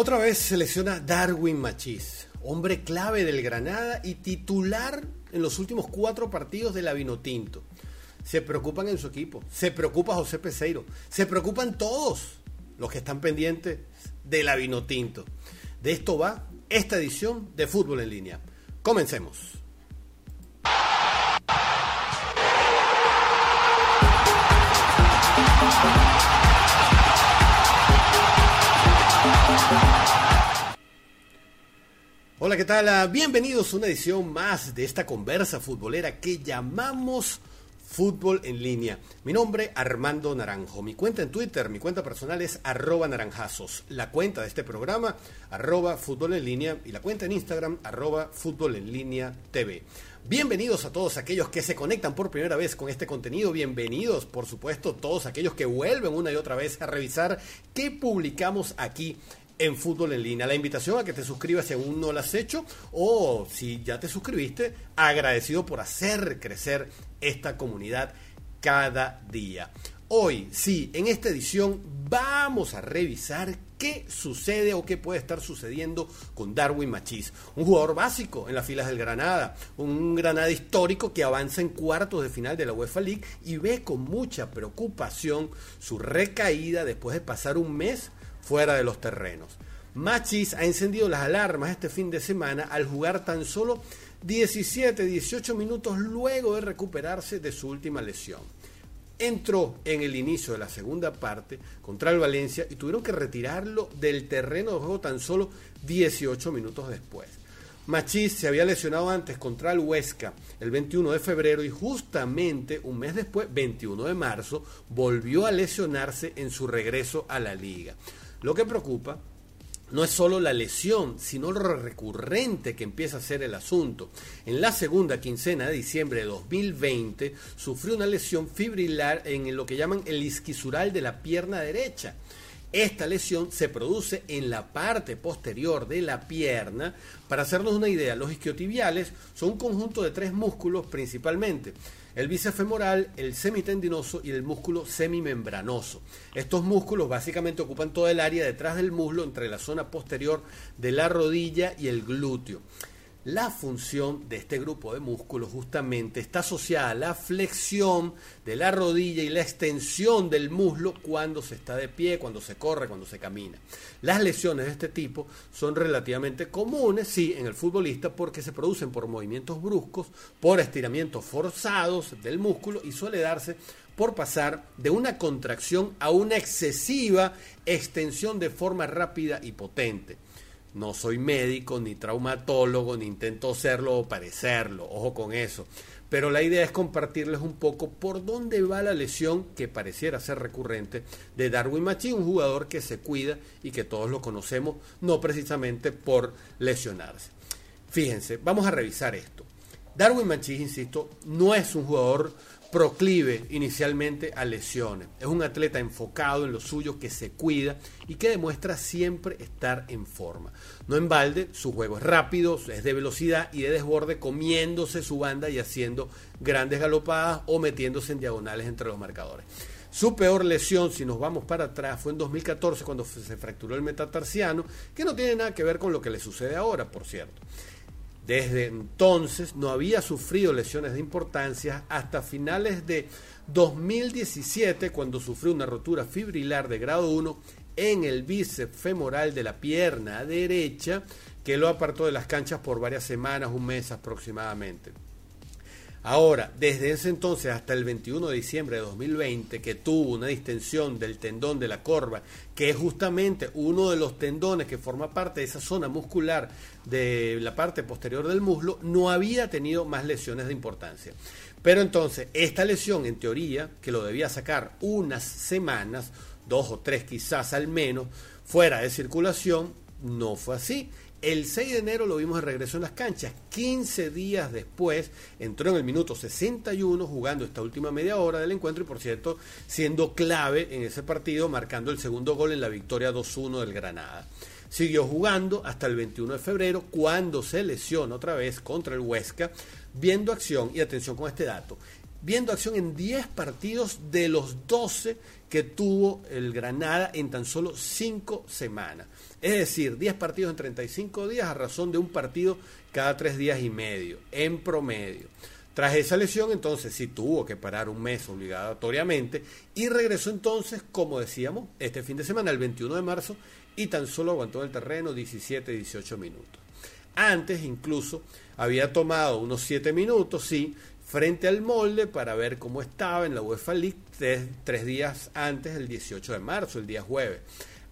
Otra vez selecciona Darwin Machís, hombre clave del Granada y titular en los últimos cuatro partidos de la Vinotinto. Se preocupan en su equipo, se preocupa José Peseiro, se preocupan todos los que están pendientes de la Vinotinto. De esto va esta edición de Fútbol en línea. Comencemos. Hola, ¿qué tal? Ah, bienvenidos a una edición más de esta conversa futbolera que llamamos Fútbol en línea. Mi nombre, Armando Naranjo. Mi cuenta en Twitter, mi cuenta personal es arroba naranjazos. La cuenta de este programa, arroba fútbol en línea. Y la cuenta en Instagram, arroba fútbol en línea TV. Bienvenidos a todos aquellos que se conectan por primera vez con este contenido. Bienvenidos, por supuesto, todos aquellos que vuelven una y otra vez a revisar qué publicamos aquí en Fútbol en Línea. La invitación a que te suscribas si aún no lo has hecho o si ya te suscribiste, agradecido por hacer crecer esta comunidad cada día. Hoy, sí, en esta edición vamos a revisar qué sucede o qué puede estar sucediendo con Darwin Machís, un jugador básico en las filas del Granada, un Granada histórico que avanza en cuartos de final de la UEFA League y ve con mucha preocupación su recaída después de pasar un mes fuera de los terrenos. Machis ha encendido las alarmas este fin de semana al jugar tan solo 17, 18 minutos luego de recuperarse de su última lesión. Entró en el inicio de la segunda parte contra el Valencia y tuvieron que retirarlo del terreno de juego tan solo 18 minutos después. Machís se había lesionado antes contra el Huesca el 21 de febrero y justamente un mes después, 21 de marzo, volvió a lesionarse en su regreso a la liga. Lo que preocupa no es solo la lesión, sino lo recurrente que empieza a ser el asunto. En la segunda quincena de diciembre de 2020 sufrió una lesión fibrilar en lo que llaman el isquisural de la pierna derecha. Esta lesión se produce en la parte posterior de la pierna. Para hacernos una idea, los isquiotibiales son un conjunto de tres músculos principalmente el bíceps femoral, el semitendinoso y el músculo semimembranoso. Estos músculos básicamente ocupan toda el área detrás del muslo entre la zona posterior de la rodilla y el glúteo. La función de este grupo de músculos justamente está asociada a la flexión de la rodilla y la extensión del muslo cuando se está de pie, cuando se corre, cuando se camina. Las lesiones de este tipo son relativamente comunes, sí, en el futbolista porque se producen por movimientos bruscos, por estiramientos forzados del músculo y suele darse por pasar de una contracción a una excesiva extensión de forma rápida y potente. No soy médico, ni traumatólogo, ni intento serlo o parecerlo, ojo con eso. Pero la idea es compartirles un poco por dónde va la lesión que pareciera ser recurrente de Darwin Machín, un jugador que se cuida y que todos lo conocemos, no precisamente por lesionarse. Fíjense, vamos a revisar esto. Darwin Machín, insisto, no es un jugador proclive inicialmente a lesiones. Es un atleta enfocado en lo suyo, que se cuida y que demuestra siempre estar en forma. No en balde, su juego es rápido, es de velocidad y de desborde, comiéndose su banda y haciendo grandes galopadas o metiéndose en diagonales entre los marcadores. Su peor lesión, si nos vamos para atrás, fue en 2014 cuando se fracturó el metatarsiano, que no tiene nada que ver con lo que le sucede ahora, por cierto. Desde entonces no había sufrido lesiones de importancia hasta finales de 2017 cuando sufrió una rotura fibrilar de grado 1 en el bíceps femoral de la pierna derecha que lo apartó de las canchas por varias semanas, un mes aproximadamente. Ahora, desde ese entonces hasta el 21 de diciembre de 2020, que tuvo una distensión del tendón de la corva, que es justamente uno de los tendones que forma parte de esa zona muscular de la parte posterior del muslo, no había tenido más lesiones de importancia. Pero entonces, esta lesión, en teoría, que lo debía sacar unas semanas, dos o tres quizás al menos, fuera de circulación, no fue así el 6 de enero lo vimos de regreso en las canchas. 15 días después entró en el minuto 61 jugando esta última media hora del encuentro y por cierto siendo clave en ese partido marcando el segundo gol en la victoria 2-1 del Granada. Siguió jugando hasta el 21 de febrero cuando se lesiona otra vez contra el Huesca viendo acción y atención con este dato. Viendo acción en 10 partidos de los 12 que tuvo el Granada en tan solo 5 semanas. Es decir, 10 partidos en 35 días a razón de un partido cada 3 días y medio, en promedio. Tras esa lesión, entonces sí tuvo que parar un mes obligatoriamente y regresó entonces, como decíamos, este fin de semana, el 21 de marzo, y tan solo aguantó el terreno 17-18 minutos. Antes incluso había tomado unos 7 minutos, sí, frente al molde para ver cómo estaba en la UEFA League tres, días antes, el 18 de marzo, el día jueves.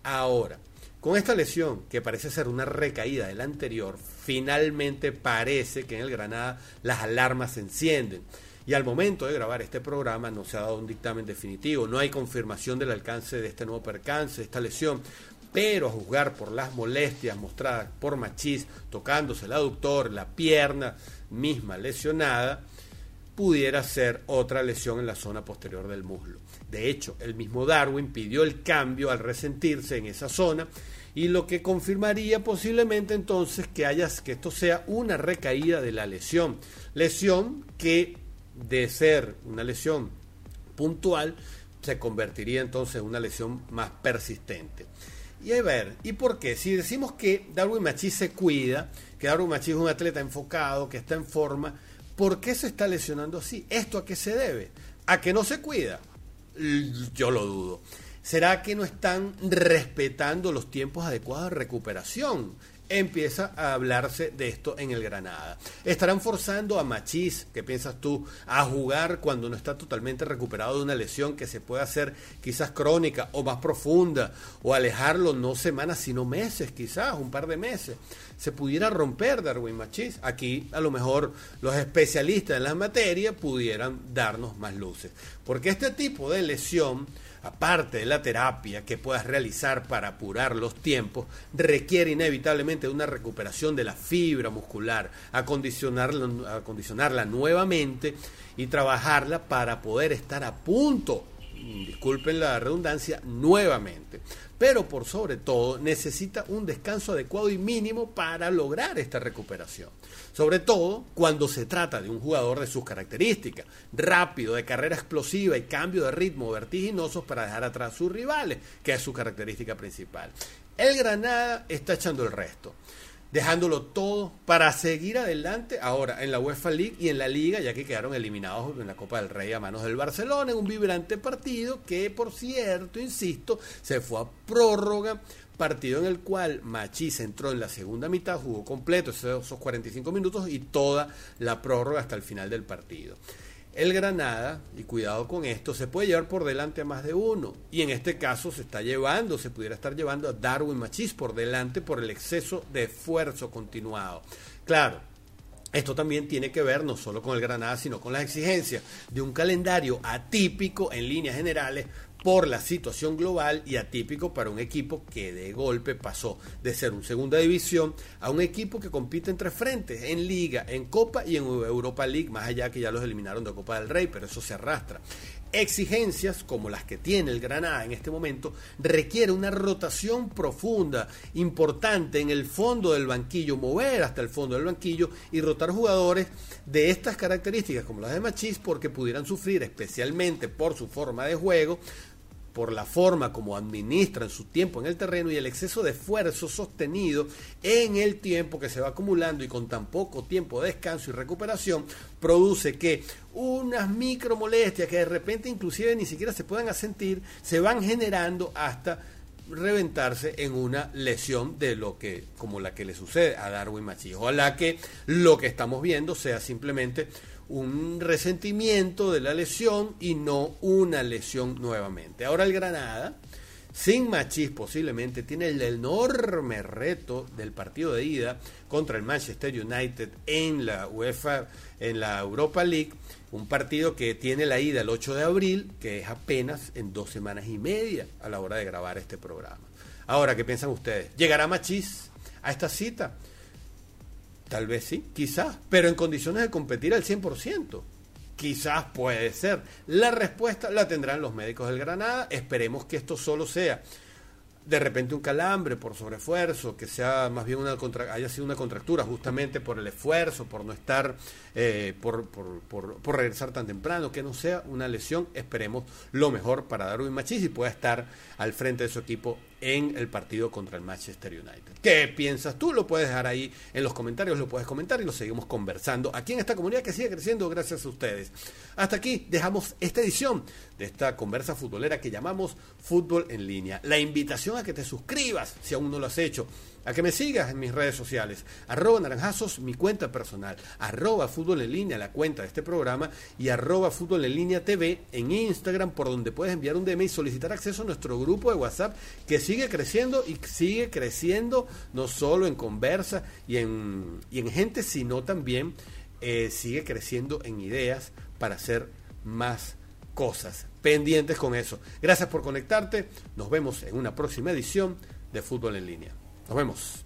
Ahora, con esta lesión, que parece ser una recaída del anterior, finalmente parece que en el Granada las alarmas se encienden. Y al momento de grabar este programa no se ha dado un dictamen definitivo, no hay confirmación del alcance de este nuevo percance, de esta lesión, pero a juzgar por las molestias mostradas por Machís, tocándose el aductor, la pierna misma lesionada, pudiera ser otra lesión en la zona posterior del muslo. De hecho, el mismo Darwin pidió el cambio al resentirse en esa zona y lo que confirmaría posiblemente entonces que hayas que esto sea una recaída de la lesión, lesión que de ser una lesión puntual se convertiría entonces en una lesión más persistente. Y a ver, ¿y por qué? Si decimos que Darwin Machís se cuida, que Darwin Machís es un atleta enfocado, que está en forma, ¿por qué se está lesionando así? ¿Esto a qué se debe? ¿A que no se cuida? Yo lo dudo. ¿Será que no están respetando los tiempos adecuados de recuperación? empieza a hablarse de esto en el Granada. Estarán forzando a Machís, ¿qué piensas tú, a jugar cuando no está totalmente recuperado de una lesión que se puede hacer quizás crónica o más profunda, o alejarlo no semanas, sino meses, quizás, un par de meses. Se pudiera romper Darwin Machís. Aquí a lo mejor los especialistas en la materia pudieran darnos más luces. Porque este tipo de lesión aparte de la terapia que puedas realizar para apurar los tiempos, requiere inevitablemente una recuperación de la fibra muscular, acondicionarla, acondicionarla nuevamente y trabajarla para poder estar a punto, disculpen la redundancia, nuevamente pero por sobre todo necesita un descanso adecuado y mínimo para lograr esta recuperación. Sobre todo cuando se trata de un jugador de sus características, rápido, de carrera explosiva y cambio de ritmo vertiginosos para dejar atrás a sus rivales, que es su característica principal. El Granada está echando el resto dejándolo todo para seguir adelante ahora en la UEFA League y en la Liga, ya que quedaron eliminados en la Copa del Rey a manos del Barcelona en un vibrante partido que, por cierto, insisto, se fue a prórroga. Partido en el cual Machís entró en la segunda mitad, jugó completo esos 45 minutos y toda la prórroga hasta el final del partido. El Granada, y cuidado con esto, se puede llevar por delante a más de uno. Y en este caso se está llevando, se pudiera estar llevando a Darwin Machís por delante por el exceso de esfuerzo continuado. Claro, esto también tiene que ver no solo con el Granada, sino con las exigencias de un calendario atípico en líneas generales por la situación global y atípico para un equipo que de golpe pasó de ser un segunda división a un equipo que compite en tres frentes, en liga, en Copa y en Europa League, más allá que ya los eliminaron de Copa del Rey, pero eso se arrastra. Exigencias como las que tiene el Granada en este momento requiere una rotación profunda, importante en el fondo del banquillo, mover hasta el fondo del banquillo y rotar jugadores de estas características como las de Machís porque pudieran sufrir especialmente por su forma de juego por la forma como administran su tiempo en el terreno y el exceso de esfuerzo sostenido en el tiempo que se va acumulando y con tan poco tiempo de descanso y recuperación, produce que unas micro molestias que de repente inclusive ni siquiera se puedan sentir, se van generando hasta reventarse en una lesión de lo que como la que le sucede a Darwin Machillo. la que lo que estamos viendo sea simplemente un resentimiento de la lesión y no una lesión nuevamente. Ahora el Granada, sin Machís posiblemente, tiene el enorme reto del partido de ida contra el Manchester United en la UEFA, en la Europa League, un partido que tiene la ida el 8 de abril, que es apenas en dos semanas y media a la hora de grabar este programa. Ahora, ¿qué piensan ustedes? ¿Llegará Machís a esta cita? Tal vez sí, quizás, pero en condiciones de competir al 100%. Quizás puede ser. La respuesta la tendrán los médicos del Granada. Esperemos que esto solo sea de repente un calambre por sobreesfuerzo, que sea más bien una contra, haya sido una contractura justamente por el esfuerzo, por no estar, eh, por, por, por, regresar tan temprano, que no sea una lesión, esperemos lo mejor para Darwin Machis y pueda estar al frente de su equipo en el partido contra el Manchester United. ¿Qué piensas tú? Lo puedes dejar ahí en los comentarios, lo puedes comentar y lo seguimos conversando aquí en esta comunidad que sigue creciendo gracias a ustedes. Hasta aquí dejamos esta edición de esta conversa futbolera que llamamos Fútbol en línea. La invitación a que te suscribas si aún no lo has hecho a que me sigas en mis redes sociales, arroba naranjazos, mi cuenta personal, arroba fútbol en línea, la cuenta de este programa, y arroba fútbol en línea TV en Instagram, por donde puedes enviar un DM y solicitar acceso a nuestro grupo de WhatsApp, que sigue creciendo y sigue creciendo no solo en conversa y en, y en gente, sino también eh, sigue creciendo en ideas para hacer más cosas. Pendientes con eso. Gracias por conectarte. Nos vemos en una próxima edición de Fútbol en Línea. Nos vemos.